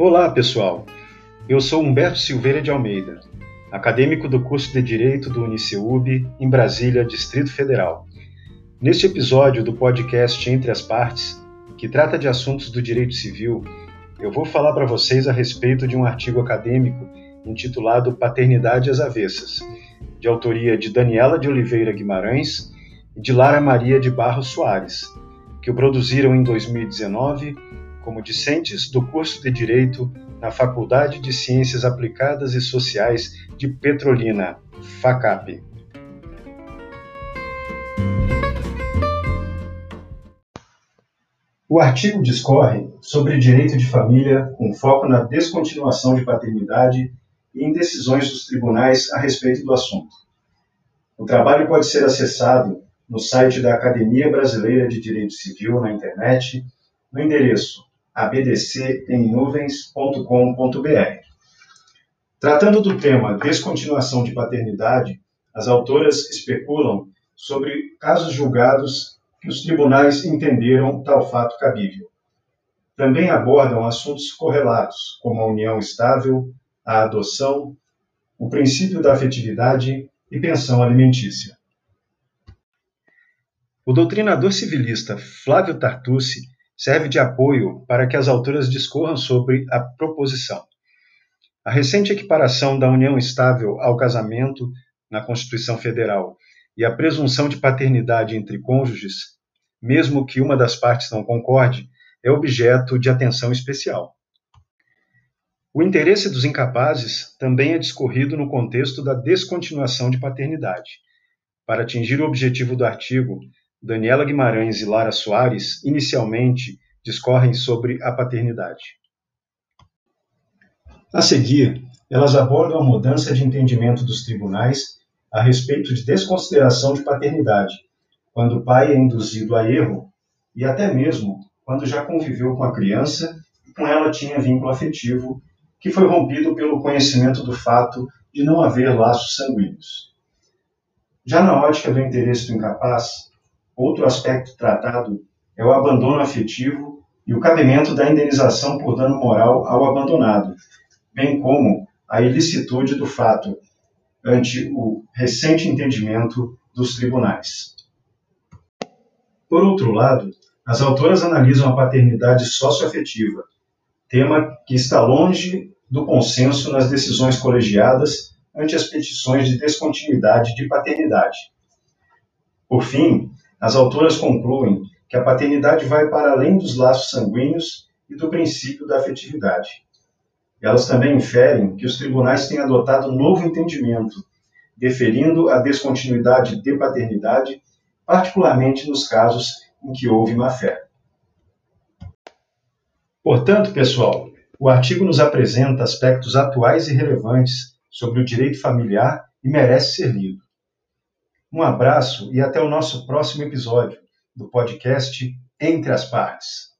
Olá, pessoal. Eu sou Humberto Silveira de Almeida, acadêmico do curso de Direito do Uniceub, em Brasília, Distrito Federal. Neste episódio do podcast Entre as Partes, que trata de assuntos do direito civil, eu vou falar para vocês a respeito de um artigo acadêmico intitulado Paternidade às Avessas, de autoria de Daniela de Oliveira Guimarães e de Lara Maria de Barros Soares, que o produziram em 2019 como discentes do curso de Direito na Faculdade de Ciências Aplicadas e Sociais de Petrolina, FACAP. O artigo discorre sobre direito de família com foco na descontinuação de paternidade e em decisões dos tribunais a respeito do assunto. O trabalho pode ser acessado no site da Academia Brasileira de Direito Civil na internet, no endereço abdcemnuvens.com.br. Tratando do tema descontinuação de paternidade, as autoras especulam sobre casos julgados que os tribunais entenderam tal fato cabível. Também abordam assuntos correlatos, como a união estável, a adoção, o princípio da afetividade e pensão alimentícia. O doutrinador civilista Flávio Tartucci serve de apoio para que as autoras discorram sobre a proposição. A recente equiparação da união estável ao casamento na Constituição Federal e a presunção de paternidade entre cônjuges, mesmo que uma das partes não concorde, é objeto de atenção especial. O interesse dos incapazes também é discorrido no contexto da descontinuação de paternidade. Para atingir o objetivo do artigo, Daniela Guimarães e Lara Soares, inicialmente, discorrem sobre a paternidade. A seguir, elas abordam a mudança de entendimento dos tribunais a respeito de desconsideração de paternidade, quando o pai é induzido a erro e até mesmo quando já conviveu com a criança e com ela tinha vínculo afetivo que foi rompido pelo conhecimento do fato de não haver laços sanguíneos. Já na ótica do interesse do incapaz, Outro aspecto tratado é o abandono afetivo e o cabimento da indenização por dano moral ao abandonado, bem como a ilicitude do fato ante o recente entendimento dos tribunais. Por outro lado, as autoras analisam a paternidade socioafetiva, tema que está longe do consenso nas decisões colegiadas ante as petições de descontinuidade de paternidade. Por fim, as autoras concluem que a paternidade vai para além dos laços sanguíneos e do princípio da afetividade. Elas também inferem que os tribunais têm adotado um novo entendimento, deferindo a descontinuidade de paternidade, particularmente nos casos em que houve má-fé. Portanto, pessoal, o artigo nos apresenta aspectos atuais e relevantes sobre o direito familiar e merece ser lido. Um abraço e até o nosso próximo episódio do podcast Entre as Partes.